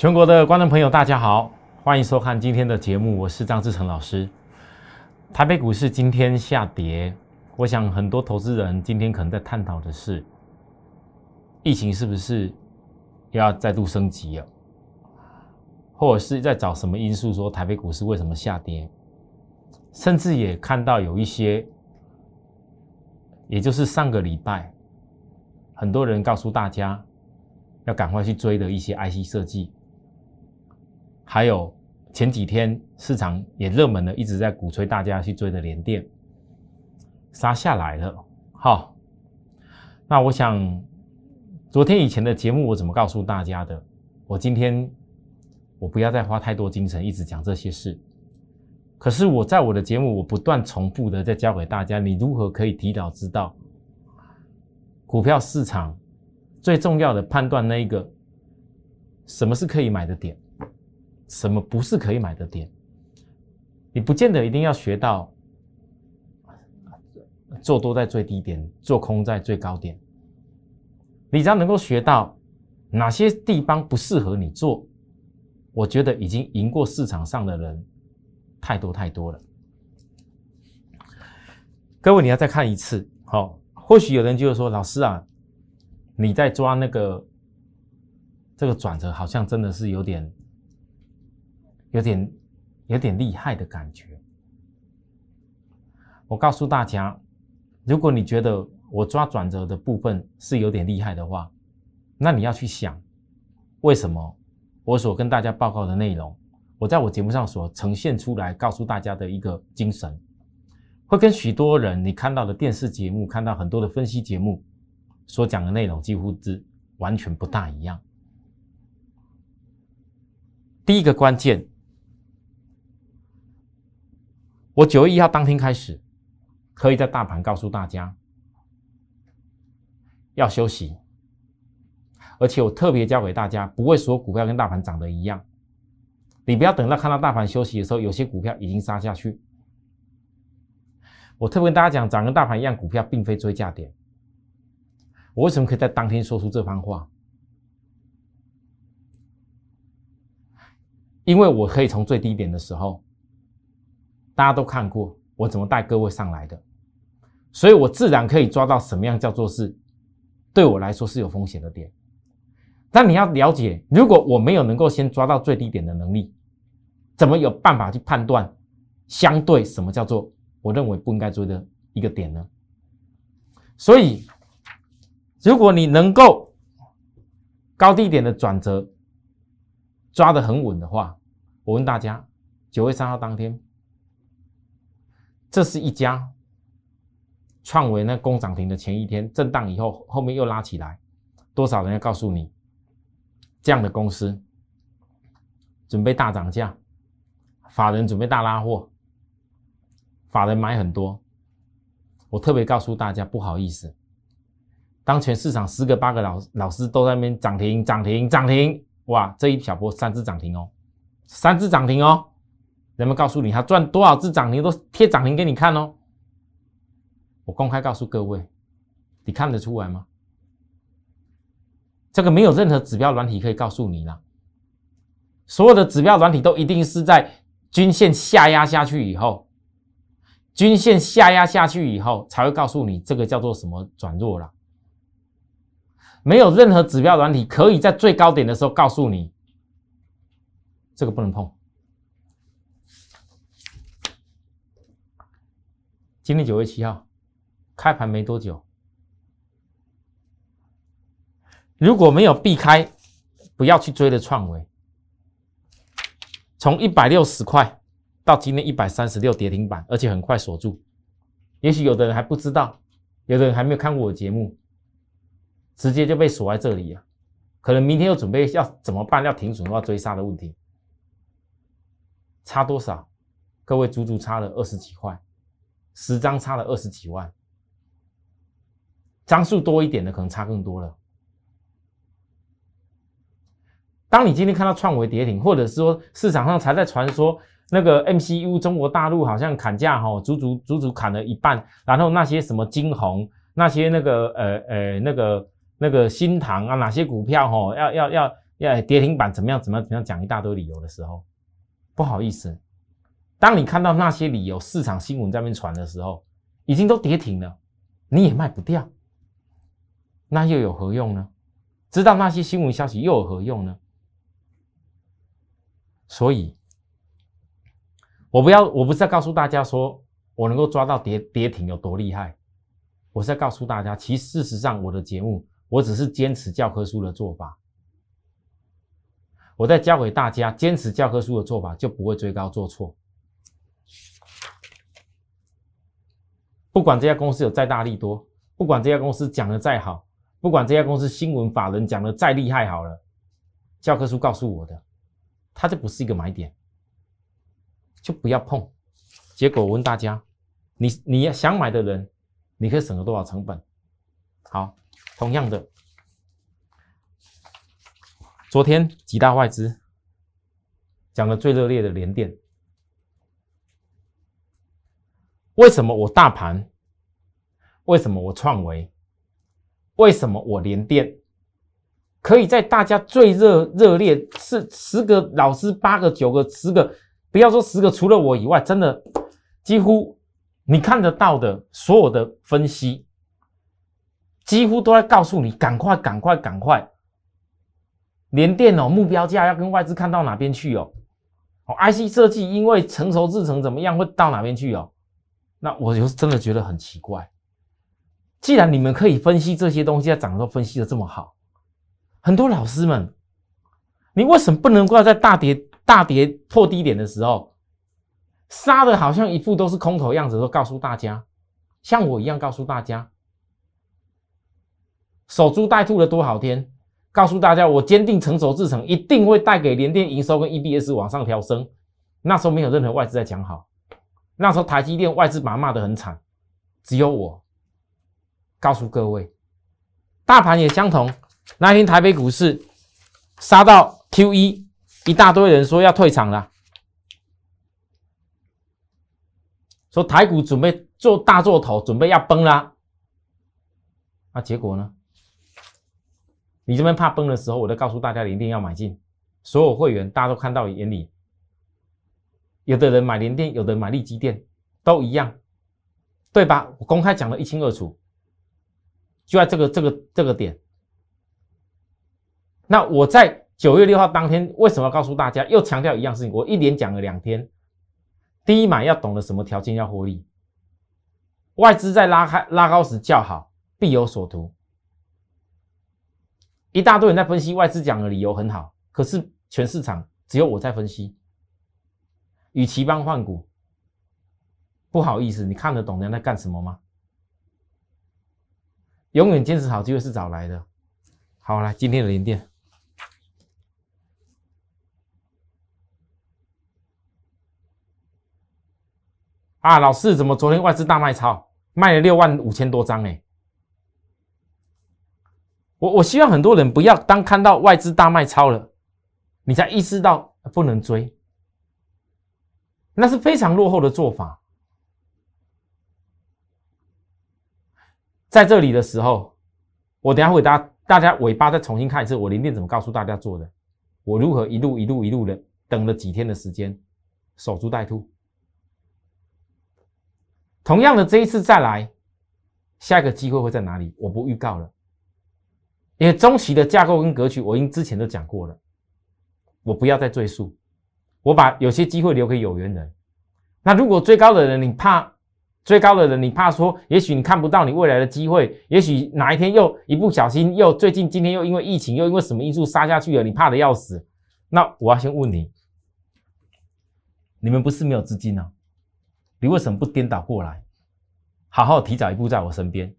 全国的观众朋友，大家好，欢迎收看今天的节目，我是张志成老师。台北股市今天下跌，我想很多投资人今天可能在探讨的是，疫情是不是要再度升级了，或者是在找什么因素说台北股市为什么下跌，甚至也看到有一些，也就是上个礼拜，很多人告诉大家要赶快去追的一些 IC 设计。还有前几天市场也热门的，一直在鼓吹大家去追的联电杀下来了。好，那我想昨天以前的节目我怎么告诉大家的？我今天我不要再花太多精神一直讲这些事。可是我在我的节目我不断重复的在教给大家，你如何可以提早知道股票市场最重要的判断那一个什么是可以买的点。什么不是可以买的点？你不见得一定要学到做多在最低点，做空在最高点。你只要能够学到哪些地方不适合你做，我觉得已经赢过市场上的人太多太多了。各位，你要再看一次，好，或许有人就会说：“老师啊，你在抓那个这个转折，好像真的是有点。”有点有点厉害的感觉。我告诉大家，如果你觉得我抓转折的部分是有点厉害的话，那你要去想，为什么我所跟大家报告的内容，我在我节目上所呈现出来告诉大家的一个精神，会跟许多人你看到的电视节目、看到很多的分析节目所讲的内容几乎是完全不大一样。第一个关键。我九月一号当天开始，可以在大盘告诉大家要休息，而且我特别教给大家，不会说股票跟大盘涨得一样，你不要等到看到大盘休息的时候，有些股票已经杀下去。我特别跟大家讲，涨跟大盘一样，股票并非追价点。我为什么可以在当天说出这番话？因为我可以从最低点的时候。大家都看过我怎么带各位上来的，所以我自然可以抓到什么样叫做是对我来说是有风险的点。但你要了解，如果我没有能够先抓到最低点的能力，怎么有办法去判断相对什么叫做我认为不应该追的一个点呢？所以，如果你能够高低点的转折抓得很稳的话，我问大家，九月三号当天。这是一家创维那攻涨停的前一天震荡以后，后面又拉起来，多少人要告诉你，这样的公司准备大涨价，法人准备大拉货，法人买很多，我特别告诉大家，不好意思，当全市场十个八个老老师都在那边涨停涨停涨停，哇，这一小波三只涨停哦，三只涨停哦。人们告诉你他赚多少只涨停都贴涨停给你看哦。我公开告诉各位，你看得出来吗？这个没有任何指标软体可以告诉你了。所有的指标软体都一定是在均线下压下去以后，均线下压下去以后才会告诉你这个叫做什么转弱了。没有任何指标软体可以在最高点的时候告诉你，这个不能碰。今天九月七号，开盘没多久，如果没有避开，不要去追的创维，从一百六十块到今天一百三十六跌停板，而且很快锁住。也许有的人还不知道，有的人还没有看过我节目，直接就被锁在这里了。可能明天又准备要怎么办？要停损要追杀的问题，差多少？各位足足差了二十几块。十张差了二十几万，张数多一点的可能差更多了。当你今天看到创维跌停，或者是说市场上才在传说那个 MCU 中国大陆好像砍价哈，足足足足砍了一半，然后那些什么金红，那些那个呃呃那个那个新塘啊，哪些股票哈要要要要跌停板怎么样怎么样怎么样讲一大堆理由的时候，不好意思，当你看到那些理由市场新闻在那边传的时候，已经都跌停了，你也卖不掉，那又有何用呢？知道那些新闻消息又有何用呢？所以，我不要，我不是在告诉大家说我能够抓到跌跌停有多厉害，我是在告诉大家，其实事实上我的节目，我只是坚持教科书的做法。我在教给大家，坚持教科书的做法，就不会追高做错。不管这家公司有再大力多，不管这家公司讲的再好，不管这家公司新闻法人讲的再厉害，好了，教科书告诉我的，它就不是一个买点，就不要碰。结果我问大家，你你要想买的人，你可以省了多少成本？好，同样的。昨天几大外资讲的最热烈的联电，为什么我大盘？为什么我创维？为什么我联电可以在大家最热热烈是十个老师八个九个十个，不要说十个，除了我以外，真的几乎你看得到的所有的分析，几乎都在告诉你：赶快，赶快，赶快！联电哦，目标价要跟外资看到哪边去哦？哦，IC 设计因为成熟制成怎么样会到哪边去哦？那我就真的觉得很奇怪。既然你们可以分析这些东西在涨的时候分析的这么好，很多老师们，你为什么不能够在大跌大跌破低点的时候，杀的好像一副都是空头样子，都告诉大家，像我一样告诉大家，守株待兔的多好天。告诉大家，我坚定成熟制成一定会带给联电营收跟 EBS 往上调升。那时候没有任何外资在讲好，那时候台积电外资把骂得很惨，只有我告诉各位，大盘也相同。那天台北股市杀到 Q 一，一大堆人说要退场了，说台股准备做大做头，准备要崩啦。那结果呢？你这边怕崩的时候，我都告诉大家，你一定要买进。所有会员大家都看到眼里，有的人买联电，有的买利基电，都一样，对吧？我公开讲的一清二楚，就在这个这个这个点。那我在九月六号当天为什么要告诉大家？又强调一样事情，我一连讲了两天。第一买要懂得什么条件要获利，外资在拉开拉高时叫好，必有所图。一大堆人在分析外资讲的理由很好，可是全市场只有我在分析。与其帮换股，不好意思，你看得懂人家在干什么吗？永远坚持好机会是找来的。好，来今天的连电啊，老四怎么昨天外资大卖超，卖了六万五千多张哎。我我希望很多人不要当看到外资大卖超了，你才意识到不能追，那是非常落后的做法。在这里的时候，我等下会大家大家尾巴再重新看一次，我连电怎么告诉大家做的，我如何一路一路一路的等了几天的时间，守株待兔。同样的，这一次再来，下一个机会会在哪里？我不预告了。因为中期的架构跟格局，我已经之前都讲过了，我不要再赘述。我把有些机会留给有缘人。那如果追高的人，你怕追高的人，你怕说，也许你看不到你未来的机会，也许哪一天又一不小心，又最近今天又因为疫情，又因为什么因素杀下去了，你怕的要死。那我要先问你，你们不是没有资金啊？你为什么不颠倒过来，好好提早一步在我身边？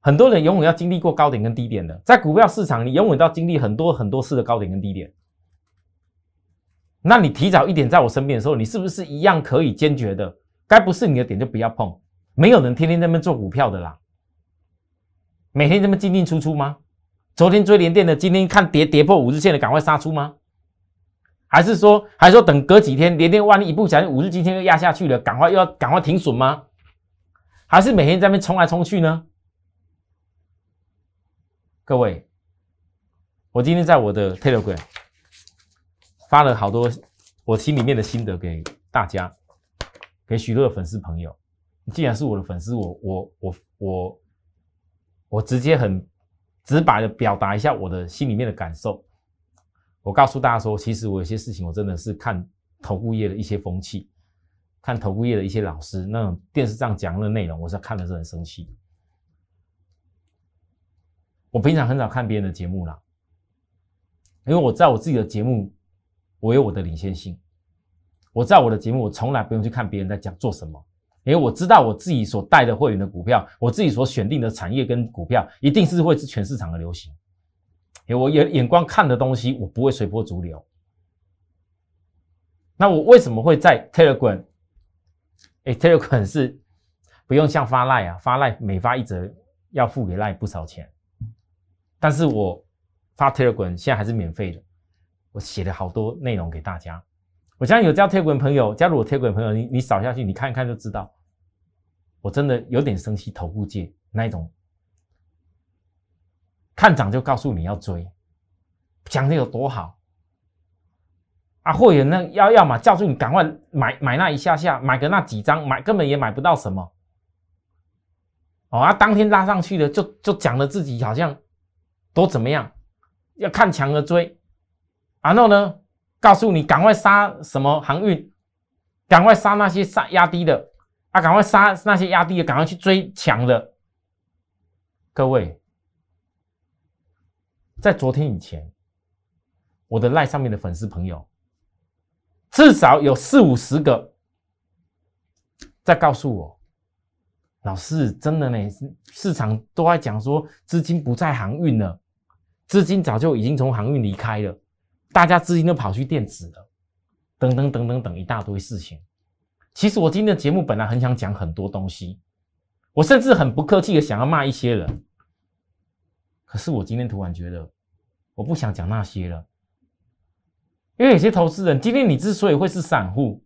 很多人永远要经历过高点跟低点的，在股票市场，你永远都要经历很多很多次的高点跟低点。那你提早一点在我身边的时候，你是不是一样可以坚决的？该不是你的点就不要碰。没有人天天在那边做股票的啦，每天这么进进出出吗？昨天追连电的，今天看跌跌破五日线的，赶快杀出吗？还是说，还是说等隔几天连电万一一不小心五日今天又压下去了，赶快又要赶快停损吗？还是每天在那边冲来冲去呢？各位，我今天在我的 Telegram 发了好多我心里面的心得给大家，给许多的粉丝朋友。既然是我的粉丝，我我我我我直接很直白的表达一下我的心里面的感受。我告诉大家说，其实我有些事情，我真的是看投顾业的一些风气，看投顾业的一些老师那种电视上讲的内容，我是看的是很生气。我平常很少看别人的节目啦，因为我在我自己的节目，我有我的领先性。我在我的节目，我从来不用去看别人在讲做什么，因为我知道我自己所带的会员的股票，我自己所选定的产业跟股票，一定是会是全市场的流行。因为我眼眼光看的东西，我不会随波逐流。那我为什么会在 Telegram？哎，Telegram 是不用像发赖啊，发赖每发一则要付给赖不少钱。但是我发 Telegram 现在还是免费的，我写了好多内容给大家。我相信有加铁棍朋友，加入我 Telegram 朋友，你你扫下去，你看一看就知道，我真的有点生气。头部界那一种，看涨就告诉你要追，讲的有多好啊！会员那要要么叫住你赶快买买那一下下，买个那几张，买根本也买不到什么。哦啊，当天拉上去的就就讲了自己好像。都怎么样？要看强而追，然后呢，告诉你赶快杀什么航运，赶快杀那些杀压低的啊，赶快杀那些压低的，赶快去追强的。各位，在昨天以前，我的赖上面的粉丝朋友，至少有四五十个在告诉我。老师，真的呢，市场都在讲说资金不在航运了，资金早就已经从航运离开了，大家资金都跑去电子了，等等等等等一大堆事情。其实我今天的节目本来很想讲很多东西，我甚至很不客气的想要骂一些人，可是我今天突然觉得我不想讲那些了，因为有些投资人，今天你之所以会是散户，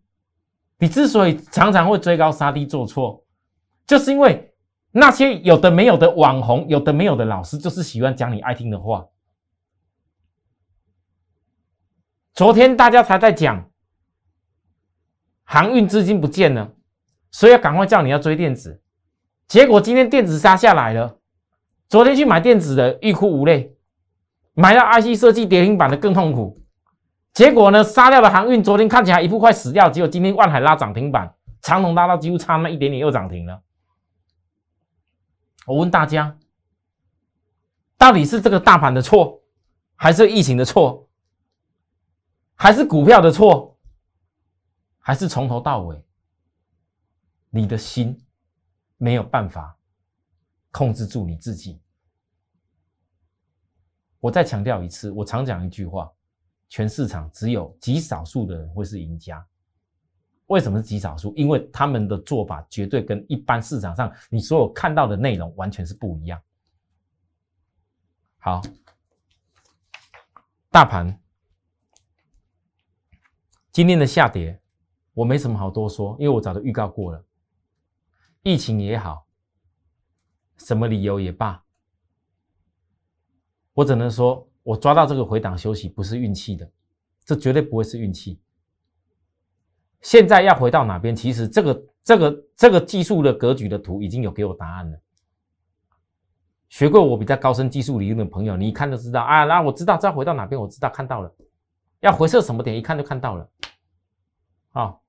你之所以常常会追高杀低做错。就是因为那些有的没有的网红，有的没有的老师，就是喜欢讲你爱听的话。昨天大家才在讲航运资金不见了，所以要赶快叫你要追电子。结果今天电子杀下来了，昨天去买电子的欲哭无泪，买到 IC 设计跌停板的更痛苦。结果呢，杀掉了航运，昨天看起来一副快死掉，结果今天万海拉涨停板，长隆拉到几乎差那一点点又涨停了。我问大家，到底是这个大盘的错，还是疫情的错，还是股票的错，还是从头到尾，你的心没有办法控制住你自己？我再强调一次，我常讲一句话：全市场只有极少数的人会是赢家。为什么是极少数？因为他们的做法绝对跟一般市场上你所有看到的内容完全是不一样。好，大盘今天的下跌，我没什么好多说，因为我早就预告过了。疫情也好，什么理由也罢，我只能说我抓到这个回档休息不是运气的，这绝对不会是运气。现在要回到哪边？其实这个、这个、这个技术的格局的图已经有给我答案了。学过我比较高深技术理论的朋友，你一看就知道啊。那我知道要回到哪边，我知道看到了。要回撤什么点，一看就看到了。好，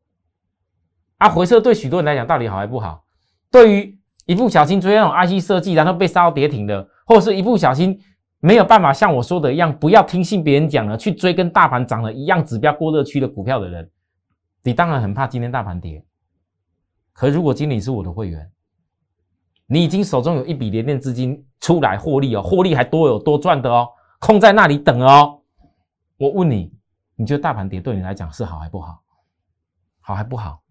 啊，回撤对许多人来讲到底好还不好？对于一不小心追那种 IC 设计，然后被杀到跌停的，或者是一不小心没有办法像我说的一样，不要听信别人讲了，去追跟大盘涨了一样指标过热区的股票的人。你当然很怕今天大盘跌，可如果今天是我的会员，你已经手中有一笔连电资金出来获利哦，获利还多有多赚的哦，空在那里等哦。我问你，你觉得大盘跌对你来讲是好还不好？好还不好？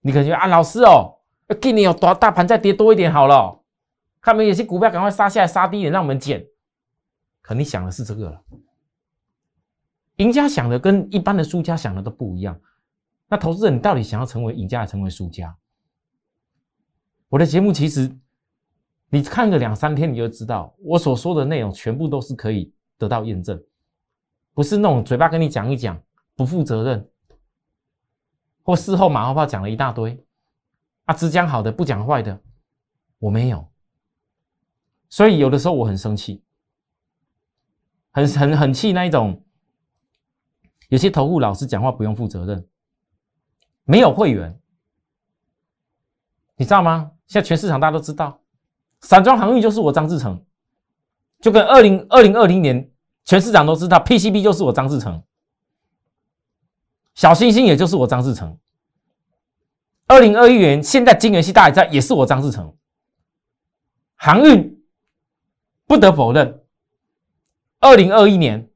你可能觉啊，老师哦，今年有多大盘再跌多一点好了，看没有些股票赶快杀下来杀低一点，让我们捡。可你想的是这个了，赢家想的跟一般的输家想的都不一样。那投资人，你到底想要成为赢家，还是成为输家？我的节目其实，你看个两三天，你就知道我所说的内容全部都是可以得到验证，不是那种嘴巴跟你讲一讲，不负责任，或事后马后炮讲了一大堆，啊，只讲好的不讲坏的，我没有。所以有的时候我很生气，很很很气那一种，有些投顾老师讲话不用负责任，没有会员，你知道吗？现在全市场大家都知道，散装航运就是我张志成，就跟二零二零二零年全市场都知道 PCB 就是我张志成，小星星也就是我张志成，二零二一年现在金元系大战也是我张志成，航运。不得否认，二零二一年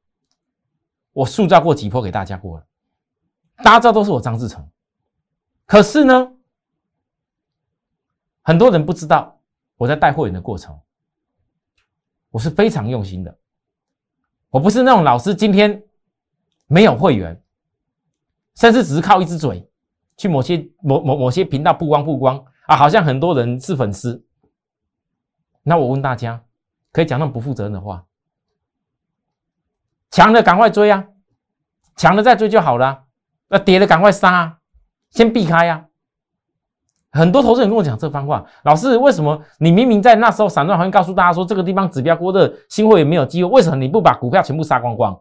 我塑造过几波给大家过了，大家知道都是我张志成。可是呢，很多人不知道我在带会员的过程，我是非常用心的。我不是那种老师今天没有会员，甚至只是靠一只嘴去某些某某某些频道曝光曝光啊，好像很多人是粉丝。那我问大家。可以讲那么不负责任的话，强的赶快追啊，强的再追就好了。那跌的赶快杀，先避开呀。很多投资人跟我讲这番话，老师为什么你明明在那时候散装行业告诉大家说这个地方指标过热，新会也没有机会，为什么你不把股票全部杀光光？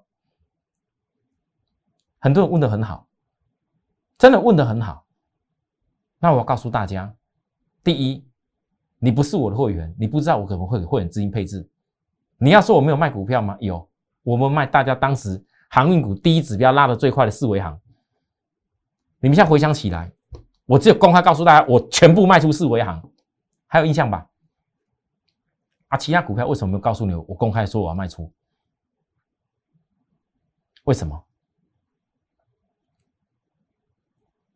很多人问的很好，真的问的很好。那我告诉大家，第一。你不是我的会员，你不知道我可能会给会员资金配置。你要说我没有卖股票吗？有，我们卖大家当时航运股第一指标拉的最快的四维行。你们现在回想起来，我只有公开告诉大家，我全部卖出四维行，还有印象吧？啊，其他股票为什么没有告诉你？我公开说我要卖出，为什么？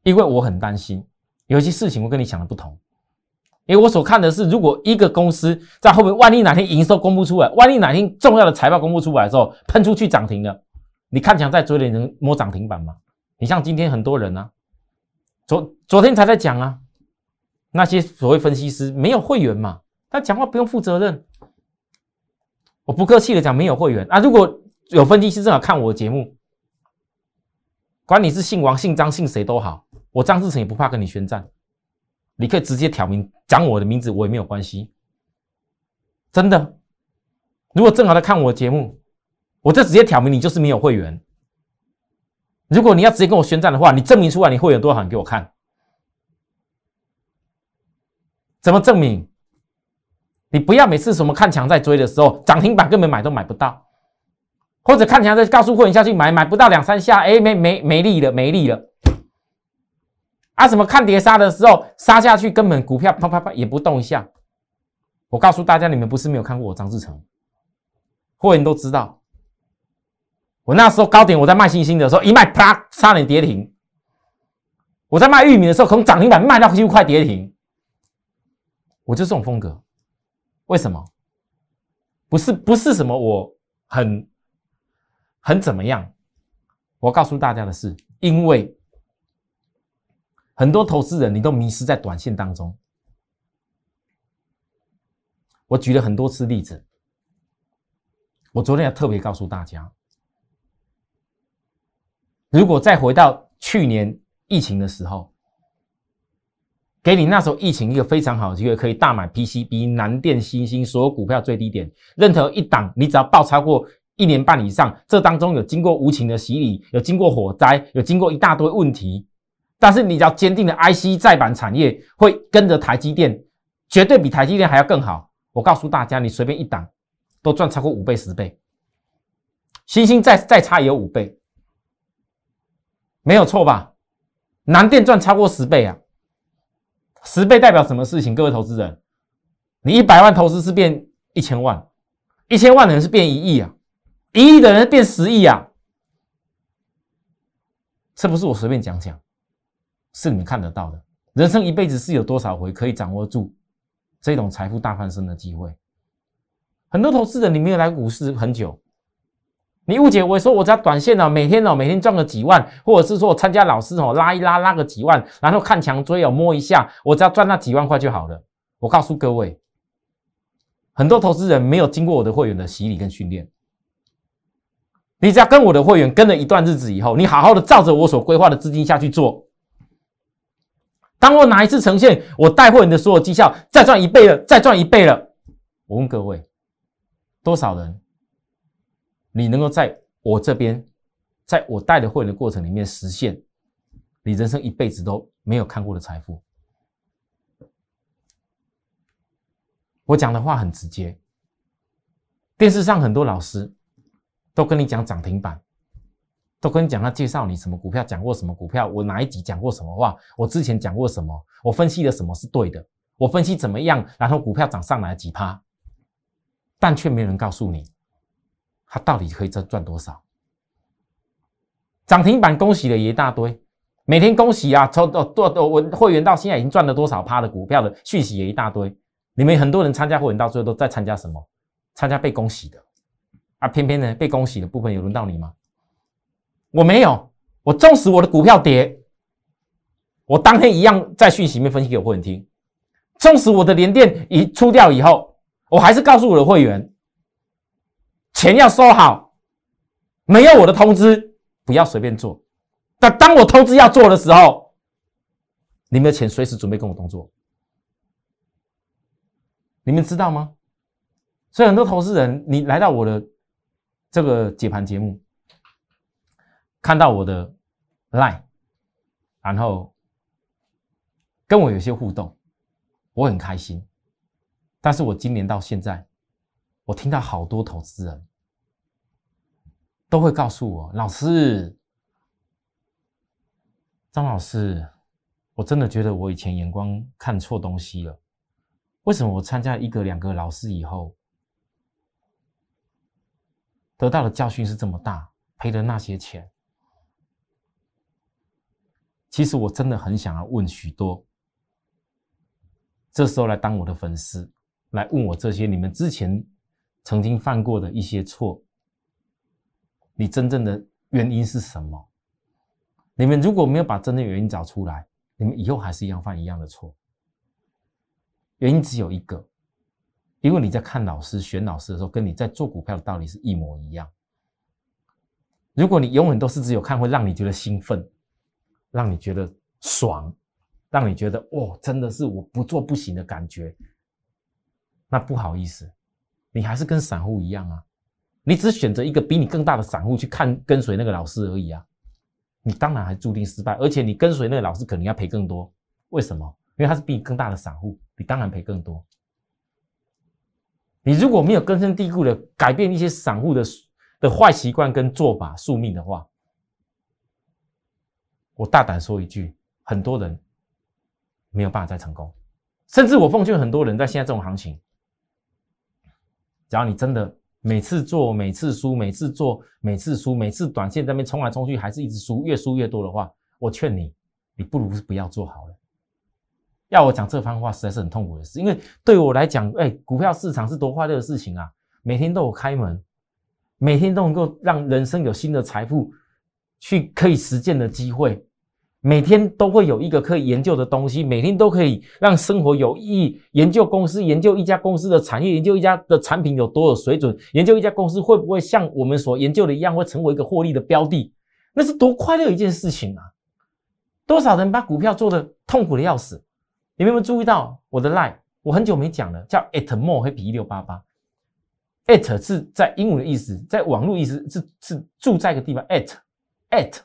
因为我很担心，有些事情我跟你想的不同。因为我所看的是，如果一个公司在后面，万一哪天营收公布出来，万一哪天重要的财报公布出来的时候，喷出去涨停了，你看起来在追的人摸涨停板吗？你像今天很多人啊，昨昨天才在讲啊，那些所谓分析师没有会员嘛，他讲话不用负责任。我不客气的讲，没有会员啊，如果有分析师正好看我的节目，管你是姓王、姓张、姓谁都好，我张志成也不怕跟你宣战。你可以直接挑明讲我的名字，我也没有关系。真的，如果正好在看我的节目，我就直接挑明你就是没有会员。如果你要直接跟我宣战的话，你证明出来你会员多少，你给我看。怎么证明？你不要每次什么看强在追的时候，涨停板根本买都买不到，或者看强在告诉会员下去买，买不到两三下，哎，没没没力了，没力了。啊！什么看跌杀的时候杀下去，根本股票啪啪啪也不动一下。我告诉大家，你们不是没有看过我张志成，会员都知道。我那时候高点，我在卖星星的时候，一卖啪，差点跌停。我在卖玉米的时候，从涨停板卖到几乎快跌停。我就这种风格。为什么？不是不是什么我很很怎么样？我告诉大家的是，因为。很多投资人，你都迷失在短线当中。我举了很多次例子，我昨天要特别告诉大家，如果再回到去年疫情的时候，给你那时候疫情一个非常好的机会，可以大买 PCB、南电、新兴所有股票最低点，任何一档，你只要爆超过一年半以上，这当中有经过无情的洗礼，有经过火灾，有经过一大堆问题。但是你只要坚定的 IC 再版产业会跟着台积电，绝对比台积电还要更好。我告诉大家，你随便一档都赚超过五倍十倍。星星再再差也有五倍，没有错吧？南电赚超过十倍啊！十倍代表什么事情？各位投资人，你一百万投资是变一千万，一千万的人是变一亿啊，一亿的人变十亿啊！这不是我随便讲讲。是你们看得到的，人生一辈子是有多少回可以掌握住这种财富大翻身的机会？很多投资人你没有来股市很久，你误解我说我只要短线哦，每天哦每天赚个几万，或者是说我参加老师哦拉一拉拉个几万，然后看墙追哦摸一下，我只要赚那几万块就好了。我告诉各位，很多投资人没有经过我的会员的洗礼跟训练，你只要跟我的会员跟了一段日子以后，你好好的照着我所规划的资金下去做。当我哪一次呈现我带货人的所有绩效再赚一倍了，再赚一倍了，我问各位，多少人你能够在我这边，在我带的会员的过程里面实现你人生一辈子都没有看过的财富？我讲的话很直接，电视上很多老师都跟你讲涨停板。都跟你讲，他介绍你什么股票，讲过什么股票，我哪一集讲过什么话，我之前讲过什么，我分析的什么是对的，我分析怎么样，然后股票涨上来几趴，但却没有人告诉你，他到底可以赚赚多少。涨停板恭喜了一大堆，每天恭喜啊，抽到多我会员到现在已经赚了多少趴的股票的讯息也一大堆。你们很多人参加会员到最后都在参加什么？参加被恭喜的啊，偏偏呢被恭喜的部分有轮到你吗？我没有，我纵使我的股票跌，我当天一样在讯息里面分析给我会员听。纵使我的连电一出掉以后，我还是告诉我的会员，钱要收好，没有我的通知不要随便做。但当我通知要做的时候，你们的钱随时准备跟我动作。你们知道吗？所以很多投资人，你来到我的这个解盘节目。看到我的 line，然后跟我有些互动，我很开心。但是我今年到现在，我听到好多投资人都会告诉我：“老师，张老师，我真的觉得我以前眼光看错东西了。为什么我参加一个两个老师以后，得到的教训是这么大，赔的那些钱？”其实我真的很想要问许多，这时候来当我的粉丝，来问我这些你们之前曾经犯过的一些错，你真正的原因是什么？你们如果没有把真正原因找出来，你们以后还是一样犯一样的错。原因只有一个，因为你在看老师、选老师的时候，跟你在做股票的道理是一模一样。如果你永远都是只有看会让你觉得兴奋。让你觉得爽，让你觉得哦，真的是我不做不行的感觉。那不好意思，你还是跟散户一样啊，你只选择一个比你更大的散户去看跟随那个老师而已啊，你当然还注定失败，而且你跟随那个老师可能要赔更多。为什么？因为他是比你更大的散户，你当然赔更多。你如果没有根深蒂固的改变一些散户的的坏习惯跟做法宿命的话，我大胆说一句，很多人没有办法再成功，甚至我奉劝很多人，在现在这种行情，只要你真的每次做每次输，每次做每次输，每次短线那边冲来冲去还是一直输，越输越多的话，我劝你，你不如是不要做好了。要我讲这番话，实在是很痛苦的事，因为对我来讲，哎，股票市场是多快乐的事情啊！每天都有开门，每天都能够让人生有新的财富去可以实践的机会。每天都会有一个可以研究的东西，每天都可以让生活有意义。研究公司，研究一家公司的产业，研究一家的产品有多有水准，研究一家公司会不会像我们所研究的一样，会成为一个获利的标的，那是多快乐一件事情啊！多少人把股票做的痛苦的要死？你们有没有注意到我的 line？我很久没讲了，叫 at more happy 一六八八。at 是在英文的意思，在网络意思是是住在一个地方 at at。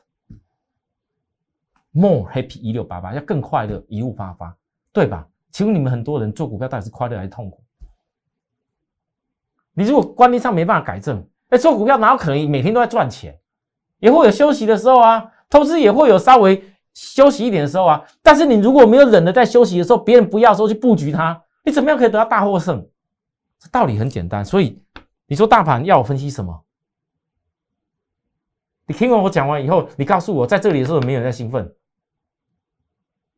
More happy 一六八八要更快乐，一路发发，对吧？请问你们很多人做股票到底是快乐还是痛苦？你如果观念上没办法改正，哎，做股票哪有可能每天都在赚钱？也会有休息的时候啊，投资也会有稍微休息一点的时候啊。但是你如果没有忍的在休息的时候，别人不要的时候去布局它，你怎么样可以得到大获胜？这道理很简单。所以你说大盘要我分析什么？你听完我讲完以后，你告诉我在这里的时候没有在兴奋。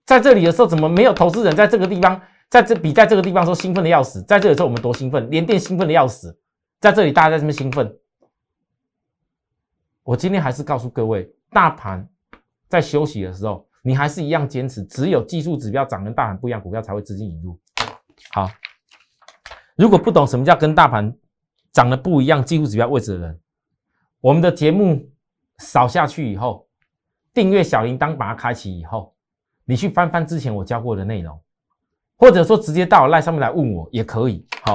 在这里的时候，怎么没有投资人在这个地方，在这比在这个地方说兴奋的要死？在这里时候我们多兴奋，连电兴奋的要死，在这里大家在这么兴奋。我今天还是告诉各位，大盘在休息的时候，你还是一样坚持，只有技术指标涨跟大盘不一样，股票才会资金引入。好，如果不懂什么叫跟大盘涨的不一样，技术指标位置的人，我们的节目扫下去以后，订阅小铃铛把它开启以后，你去翻翻之前我教过的内容，或者说直接到赖上面来问我也可以。好，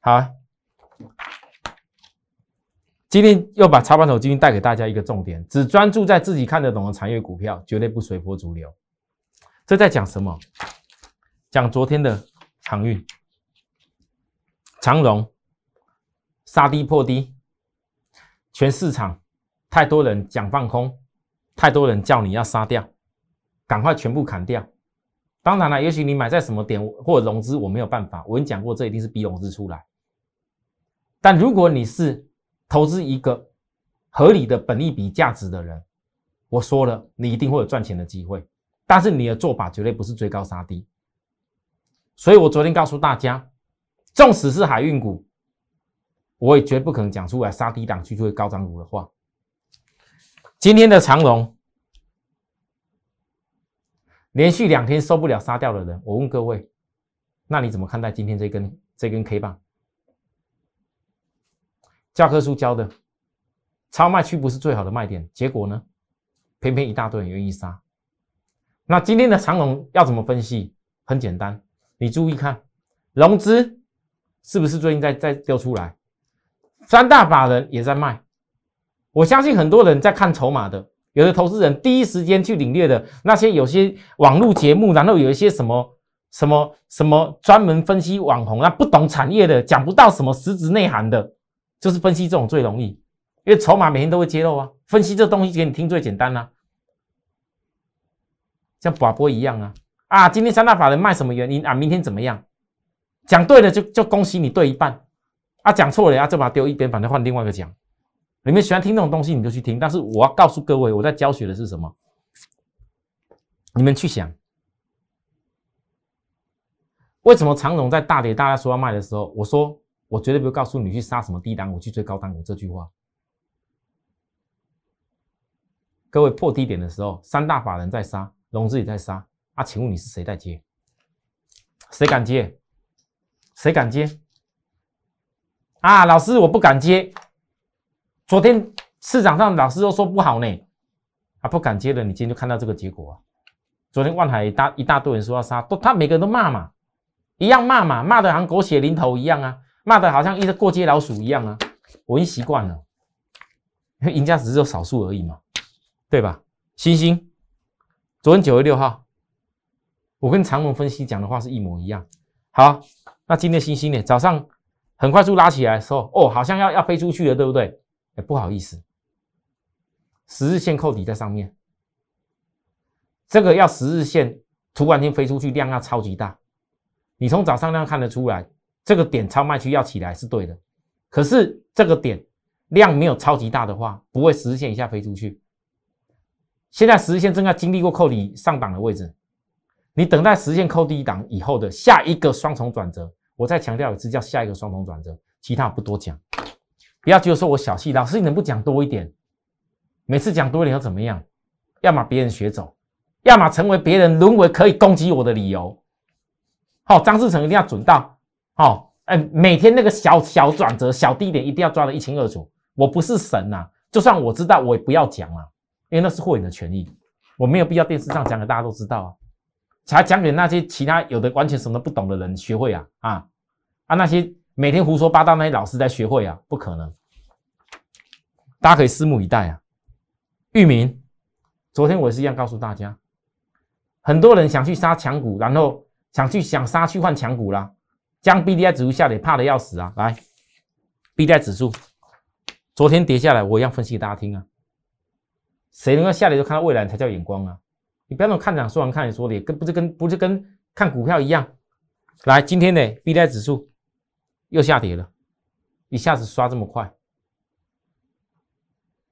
好，今天又把操盘手基金带给大家一个重点，只专注在自己看得懂的产业股票，绝对不随波逐流。这在讲什么？讲昨天的航运、长荣杀低破低。全市场太多人讲放空，太多人叫你要杀掉，赶快全部砍掉。当然了，也许你买在什么点或融资，我没有办法。我跟你讲过，这一定是逼融资出来。但如果你是投资一个合理的本利比价值的人，我说了，你一定会有赚钱的机会。但是你的做法绝对不是追高杀低。所以我昨天告诉大家，纵使是海运股。我也绝不可能讲出来杀低档去就会高涨股的话。今天的长龙连续两天受不了杀掉的人，我问各位，那你怎么看待今天这根这根 K 棒？教科书教的超卖区不是最好的卖点，结果呢，偏偏一大堆人愿意杀。那今天的长龙要怎么分析？很简单，你注意看融资是不是最近在在掉出来？三大法人也在卖，我相信很多人在看筹码的，有的投资人第一时间去领略的那些有些网络节目，然后有一些什么什么什么专门分析网红啊，不懂产业的，讲不到什么实质内涵的，就是分析这种最容易，因为筹码每天都会揭露啊，分析这东西给你听最简单啊，像寡波一样啊啊，今天三大法人卖什么原因啊？明天怎么样？讲对了就就恭喜你对一半。啊，讲错了呀，就把它丢一边，反正换另外一个讲。你们喜欢听这种东西，你就去听。但是我要告诉各位，我在教学的是什么？你们去想，为什么长荣在大跌，大家说要卖的时候，我说我绝对不会告诉你去杀什么低档我，去追高档我这句话。各位破低点的时候，三大法人在杀，融资也在杀。啊，请问你是谁在接？谁敢接？谁敢接？啊，老师，我不敢接。昨天市场上老师都说不好呢，啊，不敢接的，你今天就看到这个结果啊。昨天万海一大一大堆人说要杀，都他每个人都骂嘛，一样骂嘛，骂的好像狗血淋头一样啊，骂的好像一个过街老鼠一样啊。我已经习惯了，因为赢家只是少数而已嘛，对吧？星星，昨天九月六号，我跟长龙分析讲的话是一模一样。好，那今天星星呢？早上。很快速拉起来的时候，哦，好像要要飞出去了，对不对？哎，不好意思，十日线扣底在上面，这个要十日线突然间飞出去，量要超级大。你从早上量看得出来，这个点超卖区要起来是对的。可是这个点量没有超级大的话，不会十日线一下飞出去。现在十日线正在经历过扣底上档的位置，你等待十日线扣低档以后的下一个双重转折。我再强调一次，叫下一个双重转折，其他不多讲。不要觉得说我小气，老师你能不讲多一点？每次讲多一点又怎么样？要么别人学走，要么成为别人沦为可以攻击我的理由。好，张志成一定要准到。好，哎，每天那个小小转折、小低点一定要抓得一清二楚。我不是神呐，就算我知道，我也不要讲啊，因为那是会员的权益，我没有必要电视上讲给大家都知道啊。才讲给那些其他有的完全什么不懂的人学会啊啊啊！那些每天胡说八道那些老师在学会啊，不可能。大家可以拭目以待啊。域名，昨天我也是一样告诉大家，很多人想去杀强股，然后想去想杀去换强股啦，将 B D I 指数下跌，怕的要死啊！来，B D I 指数昨天跌下来，我一样分析给大家听啊。谁能够下跌就看到未来才叫眼光啊！你不要那种看涨说完看你说的，跟不是跟不是跟看股票一样。来，今天的 B D I 指数又下跌了，一下子刷这么快。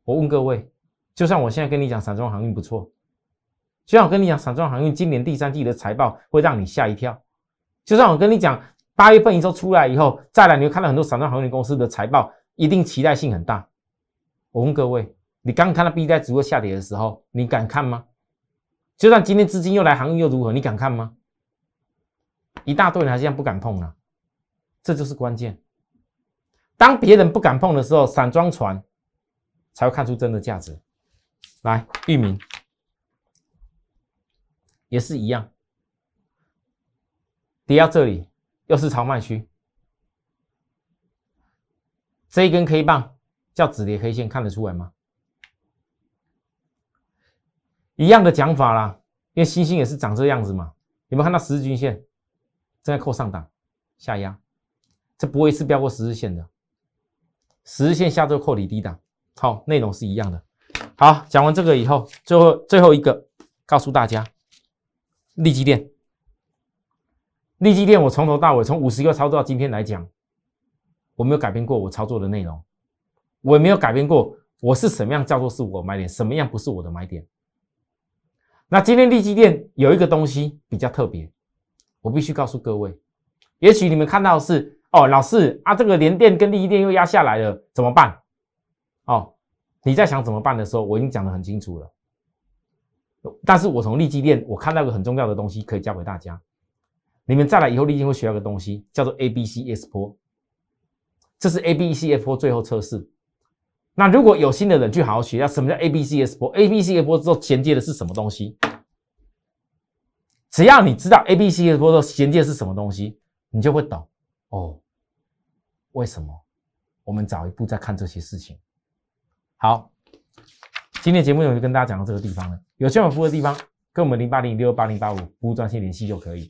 我问各位，就算我现在跟你讲散装航运不错，就像我跟你讲散装航运今年第三季的财报会让你吓一跳，就算我跟你讲八月份营收出来以后，再来你会看到很多散装航运公司的财报一定期待性很大。我问各位，你刚看到 B D I 指数下跌的时候，你敢看吗？就算今天资金又来航运又如何？你敢看吗？一大堆人还是这样不敢碰啊，这就是关键。当别人不敢碰的时候，散装船才会看出真的价值。来，域名也是一样，跌到这里又是超卖区，这一根 K 棒叫止跌 K 线，看得出来吗？一样的讲法啦，因为星星也是长这样子嘛。有没有看到十日均线正在扣上档下压？这不会是飙过十日线的，十日线下周扣底低档。好，内容是一样的。好，讲完这个以后，最后最后一个告诉大家，利基电，利基电，我从头到尾从五十个操作到今天来讲，我没有改变过我操作的内容，我也没有改变过我是什么样叫做是我买点，什么样不是我的买点。那今天利基店有一个东西比较特别，我必须告诉各位，也许你们看到是哦，老师啊，这个联电跟利基电又压下来了，怎么办？哦，你在想怎么办的时候，我已经讲得很清楚了。但是我从利基电我看到个很重要的东西可以教给大家，你们再来以后利基会学到个东西，叫做 A B C S 波，这是 A B C S 波最后测试。那如果有心的人去好好学，下什么叫 A B C S 波？A B C S 波之后衔接的是什么东西？只要你知道 A B C S 波之后衔接是什么东西，你就会懂哦。为什么？我们早一步在看这些事情。好，今天节目我就跟大家讲到这个地方了。有需要服务的地方，跟我们零八零六八零八五服务专线联系就可以。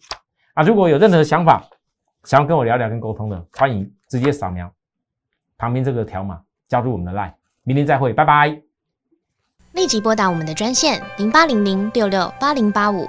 啊，如果有任何想法，想要跟我聊聊跟沟通的，欢迎直接扫描旁边这个条码。加入我们的 Line，明天再会，拜拜。立即拨打我们的专线零八零零六六八零八五